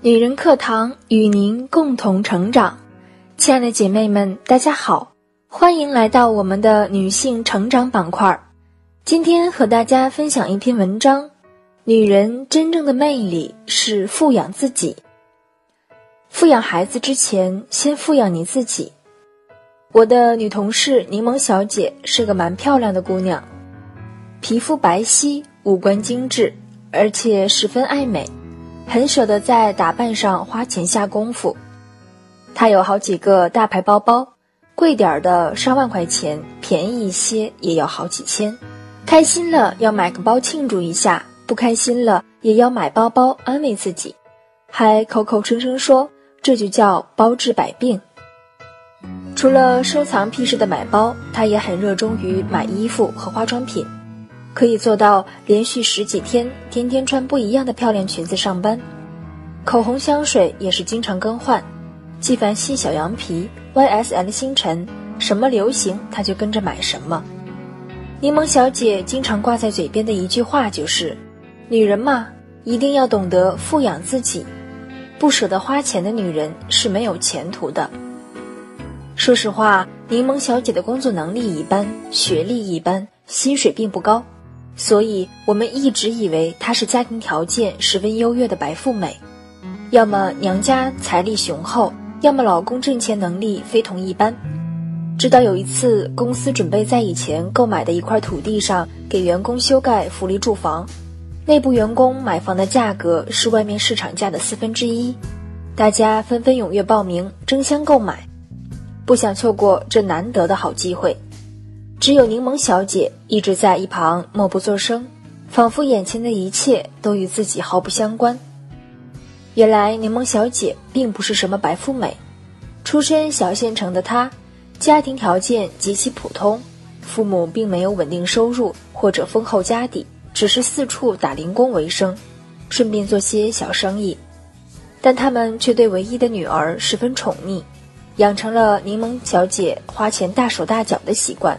女人课堂与您共同成长，亲爱的姐妹们，大家好，欢迎来到我们的女性成长板块。今天和大家分享一篇文章：女人真正的魅力是富养自己。富养孩子之前，先富养你自己。我的女同事柠檬小姐是个蛮漂亮的姑娘，皮肤白皙，五官精致，而且十分爱美，很舍得在打扮上花钱下功夫。她有好几个大牌包包，贵点儿的上万块钱，便宜一些也要好几千。开心了要买个包庆祝一下，不开心了也要买包包安慰自己，还口口声声说这就叫包治百病。除了收藏癖式的买包，她也很热衷于买衣服和化妆品，可以做到连续十几天天天穿不一样的漂亮裙子上班。口红、香水也是经常更换。纪梵希小羊皮、YSL 星辰，什么流行她就跟着买什么。柠檬小姐经常挂在嘴边的一句话就是：“女人嘛，一定要懂得富养自己，不舍得花钱的女人是没有前途的。”说实话，柠檬小姐的工作能力一般，学历一般，薪水并不高，所以我们一直以为她是家庭条件十分优越的白富美，要么娘家财力雄厚，要么老公挣钱能力非同一般。直到有一次，公司准备在以前购买的一块土地上给员工修盖福利住房，内部员工买房的价格是外面市场价的四分之一，大家纷纷踊跃报名，争相购买。不想错过这难得的好机会，只有柠檬小姐一直在一旁默不作声，仿佛眼前的一切都与自己毫不相关。原来柠檬小姐并不是什么白富美，出身小县城的她，家庭条件极其普通，父母并没有稳定收入或者丰厚家底，只是四处打零工为生，顺便做些小生意，但他们却对唯一的女儿十分宠溺。养成了柠檬小姐花钱大手大脚的习惯。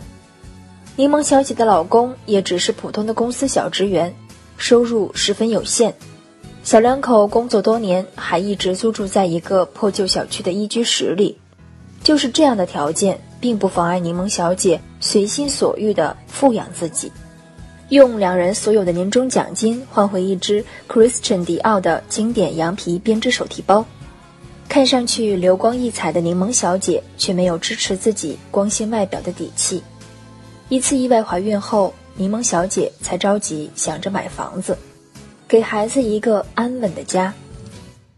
柠檬小姐的老公也只是普通的公司小职员，收入十分有限。小两口工作多年，还一直租住在一个破旧小区的一居室里。就是这样的条件，并不妨碍柠檬小姐随心所欲地富养自己，用两人所有的年终奖金换回一只 Christian 迪奥的经典羊皮编织手提包。看上去流光溢彩的柠檬小姐，却没有支持自己光鲜外表的底气。一次意外怀孕后，柠檬小姐才着急想着买房子，给孩子一个安稳的家。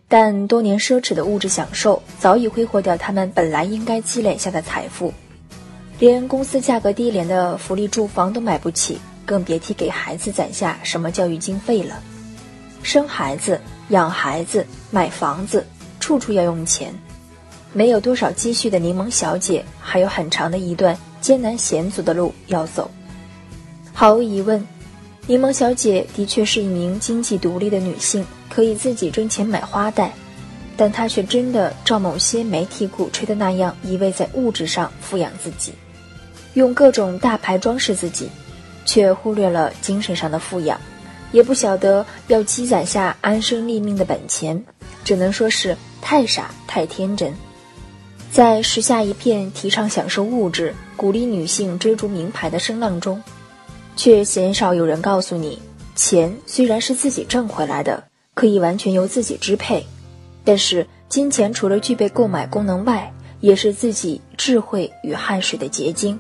但多年奢侈的物质享受早已挥霍掉他们本来应该积累下的财富，连公司价格低廉的福利住房都买不起，更别提给孩子攒下什么教育经费了。生孩子、养孩子、买房子。处处要用钱，没有多少积蓄的柠檬小姐，还有很长的一段艰难险阻的路要走。毫无疑问，柠檬小姐的确是一名经济独立的女性，可以自己挣钱买花戴，但她却真的照某些媒体鼓吹的那样，一味在物质上富养自己，用各种大牌装饰自己，却忽略了精神上的富养，也不晓得要积攒下安身立命的本钱，只能说是。太傻太天真，在时下一片提倡享受物质、鼓励女性追逐名牌的声浪中，却鲜少有人告诉你：钱虽然是自己挣回来的，可以完全由自己支配，但是金钱除了具备购买功能外，也是自己智慧与汗水的结晶。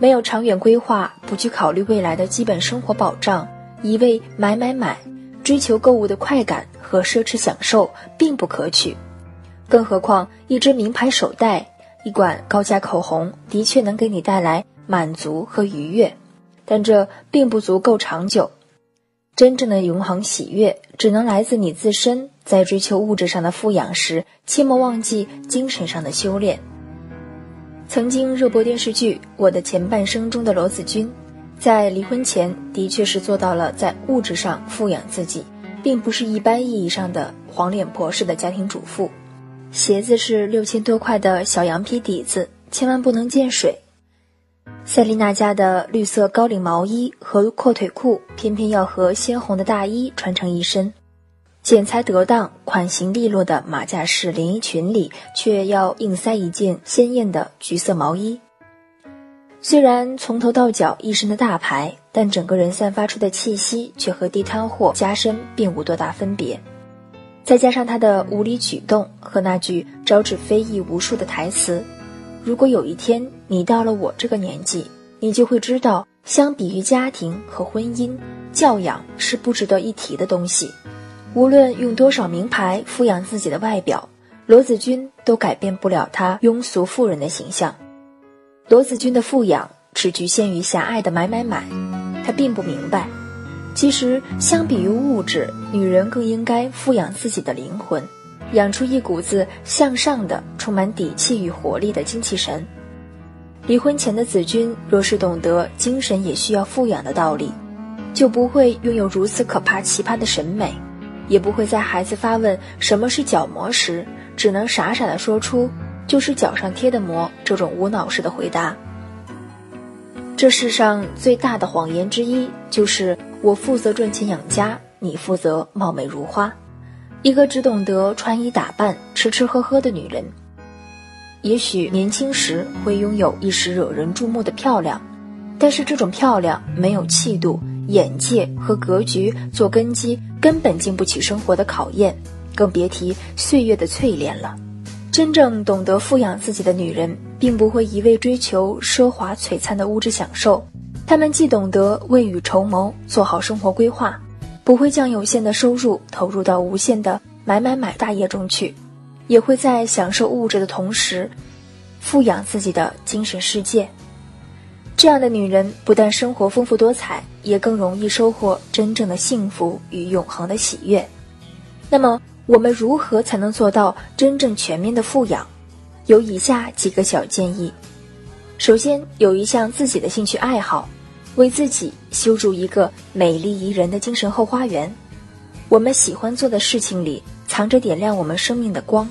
没有长远规划，不去考虑未来的基本生活保障，一味买买买。追求购物的快感和奢侈享受并不可取，更何况一只名牌手袋、一管高价口红的确能给你带来满足和愉悦，但这并不足够长久。真正的永恒喜悦只能来自你自身。在追求物质上的富养时，切莫忘记精神上的修炼。曾经热播电视剧《我的前半生》中的罗子君。在离婚前，的确是做到了在物质上富养自己，并不是一般意义上的黄脸婆式的家庭主妇。鞋子是六千多块的小羊皮底子，千万不能见水。塞琳娜家的绿色高领毛衣和阔腿裤，偏偏要和鲜红的大衣穿成一身。剪裁得当、款型利落的马甲式连衣裙里，却要硬塞一件鲜艳的橘色毛衣。虽然从头到脚一身的大牌，但整个人散发出的气息却和地摊货加身并无多大分别。再加上他的无理举动和那句招致非议无数的台词：“如果有一天你到了我这个年纪，你就会知道，相比于家庭和婚姻，教养是不值得一提的东西。无论用多少名牌敷养自己的外表，罗子君都改变不了她庸俗妇人的形象。”罗子君的富养只局限于狭隘的买买买，他并不明白，其实相比于物质，女人更应该富养自己的灵魂，养出一股子向上的、充满底气与活力的精气神。离婚前的子君若是懂得精神也需要富养的道理，就不会拥有如此可怕奇葩的审美，也不会在孩子发问什么是角膜时，只能傻傻的说出。就是脚上贴的膜，这种无脑式的回答。这世上最大的谎言之一，就是我负责赚钱养家，你负责貌美如花。一个只懂得穿衣打扮、吃吃喝喝的女人，也许年轻时会拥有一时惹人注目的漂亮，但是这种漂亮没有气度、眼界和格局做根基，根本经不起生活的考验，更别提岁月的淬炼了。真正懂得富养自己的女人，并不会一味追求奢华璀璨的物质享受，她们既懂得未雨绸缪，做好生活规划，不会将有限的收入投入到无限的买买买大业中去，也会在享受物质的同时，富养自己的精神世界。这样的女人不但生活丰富多彩，也更容易收获真正的幸福与永恒的喜悦。那么。我们如何才能做到真正全面的富养？有以下几个小建议：首先，有一项自己的兴趣爱好，为自己修筑一个美丽宜人的精神后花园。我们喜欢做的事情里，藏着点亮我们生命的光。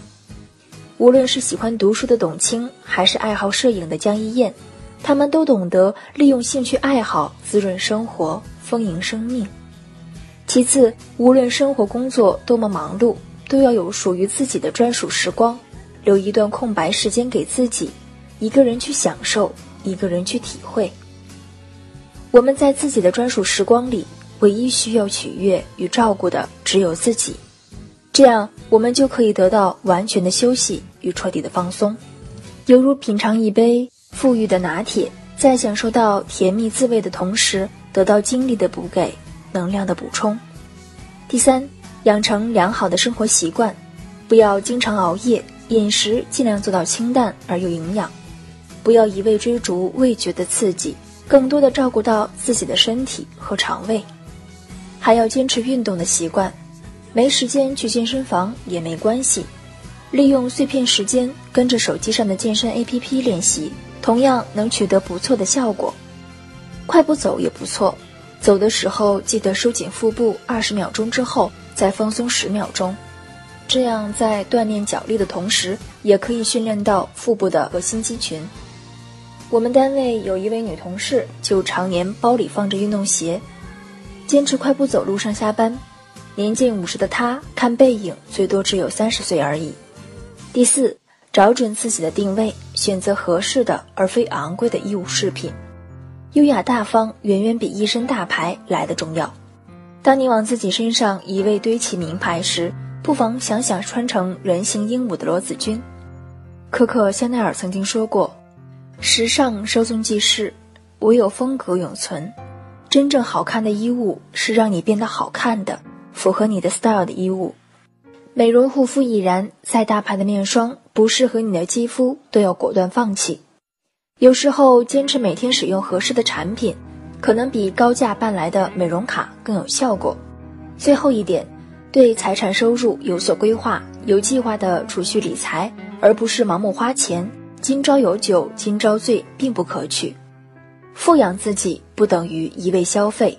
无论是喜欢读书的董卿，还是爱好摄影的江一燕，他们都懂得利用兴趣爱好滋润生活，丰盈生命。其次，无论生活工作多么忙碌，都要有属于自己的专属时光，留一段空白时间给自己，一个人去享受，一个人去体会。我们在自己的专属时光里，唯一需要取悦与照顾的只有自己，这样我们就可以得到完全的休息与彻底的放松，犹如品尝一杯馥郁的拿铁，在享受到甜蜜滋味的同时，得到精力的补给。能量的补充。第三，养成良好的生活习惯，不要经常熬夜，饮食尽量做到清淡而又营养，不要一味追逐味觉的刺激，更多的照顾到自己的身体和肠胃。还要坚持运动的习惯，没时间去健身房也没关系，利用碎片时间跟着手机上的健身 APP 练习，同样能取得不错的效果。快步走也不错。走的时候记得收紧腹部二十秒钟之后再放松十秒钟，这样在锻炼脚力的同时，也可以训练到腹部的核心肌群。我们单位有一位女同事，就常年包里放着运动鞋，坚持快步走路上下班。年近五十的她，看背影最多只有三十岁而已。第四，找准自己的定位，选择合适的而非昂贵的衣物饰品。优雅大方远远比一身大牌来的重要。当你往自己身上一味堆起名牌时，不妨想想穿成人形鹦鹉的罗子君。可可香奈儿曾经说过：“时尚稍纵即逝，唯有风格永存。真正好看的衣物是让你变得好看的，符合你的 style 的衣物。美容护肤已然，再大牌的面霜不适合你的肌肤，都要果断放弃。”有时候坚持每天使用合适的产品，可能比高价办来的美容卡更有效果。最后一点，对财产收入有所规划，有计划的储蓄理财，而不是盲目花钱。今朝有酒今朝醉，并不可取。富养自己不等于一味消费。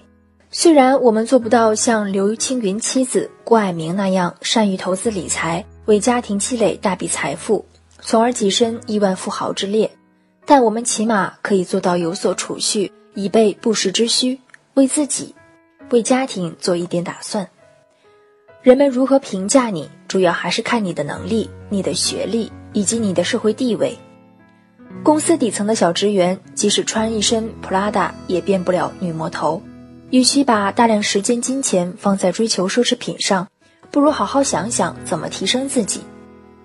虽然我们做不到像刘青云妻子郭爱明那样善于投资理财，为家庭积累大笔财富，从而跻身亿万富豪之列。但我们起码可以做到有所储蓄，以备不时之需，为自己、为家庭做一点打算。人们如何评价你，主要还是看你的能力、你的学历以及你的社会地位。公司底层的小职员，即使穿一身 Prada，也变不了女魔头。与其把大量时间、金钱放在追求奢侈品上，不如好好想想怎么提升自己。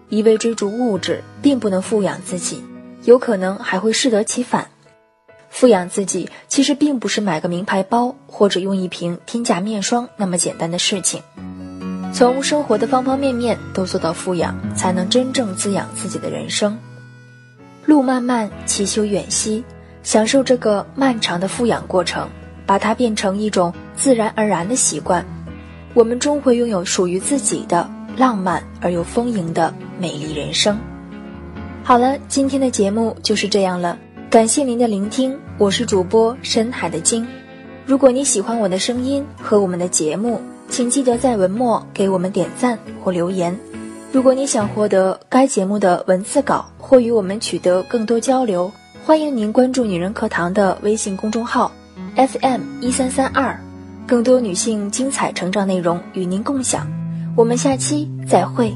一味追逐物质，并不能富养自己，有可能还会适得其反。富养自己，其实并不是买个名牌包或者用一瓶天价面霜那么简单的事情。从生活的方方面面都做到富养，才能真正滋养自己的人生。路漫漫其修远兮，享受这个漫长的富养过程，把它变成一种自然而然的习惯，我们终会拥有属于自己的浪漫而又丰盈的美丽人生。好了，今天的节目就是这样了，感谢您的聆听，我是主播深海的鲸。如果你喜欢我的声音和我们的节目，请记得在文末给我们点赞或留言。如果你想获得该节目的文字稿或与我们取得更多交流，欢迎您关注“女人课堂”的微信公众号，FM 一三三二，更多女性精彩成长内容与您共享。我们下期再会。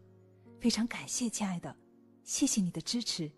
非常感谢，亲爱的，谢谢你的支持。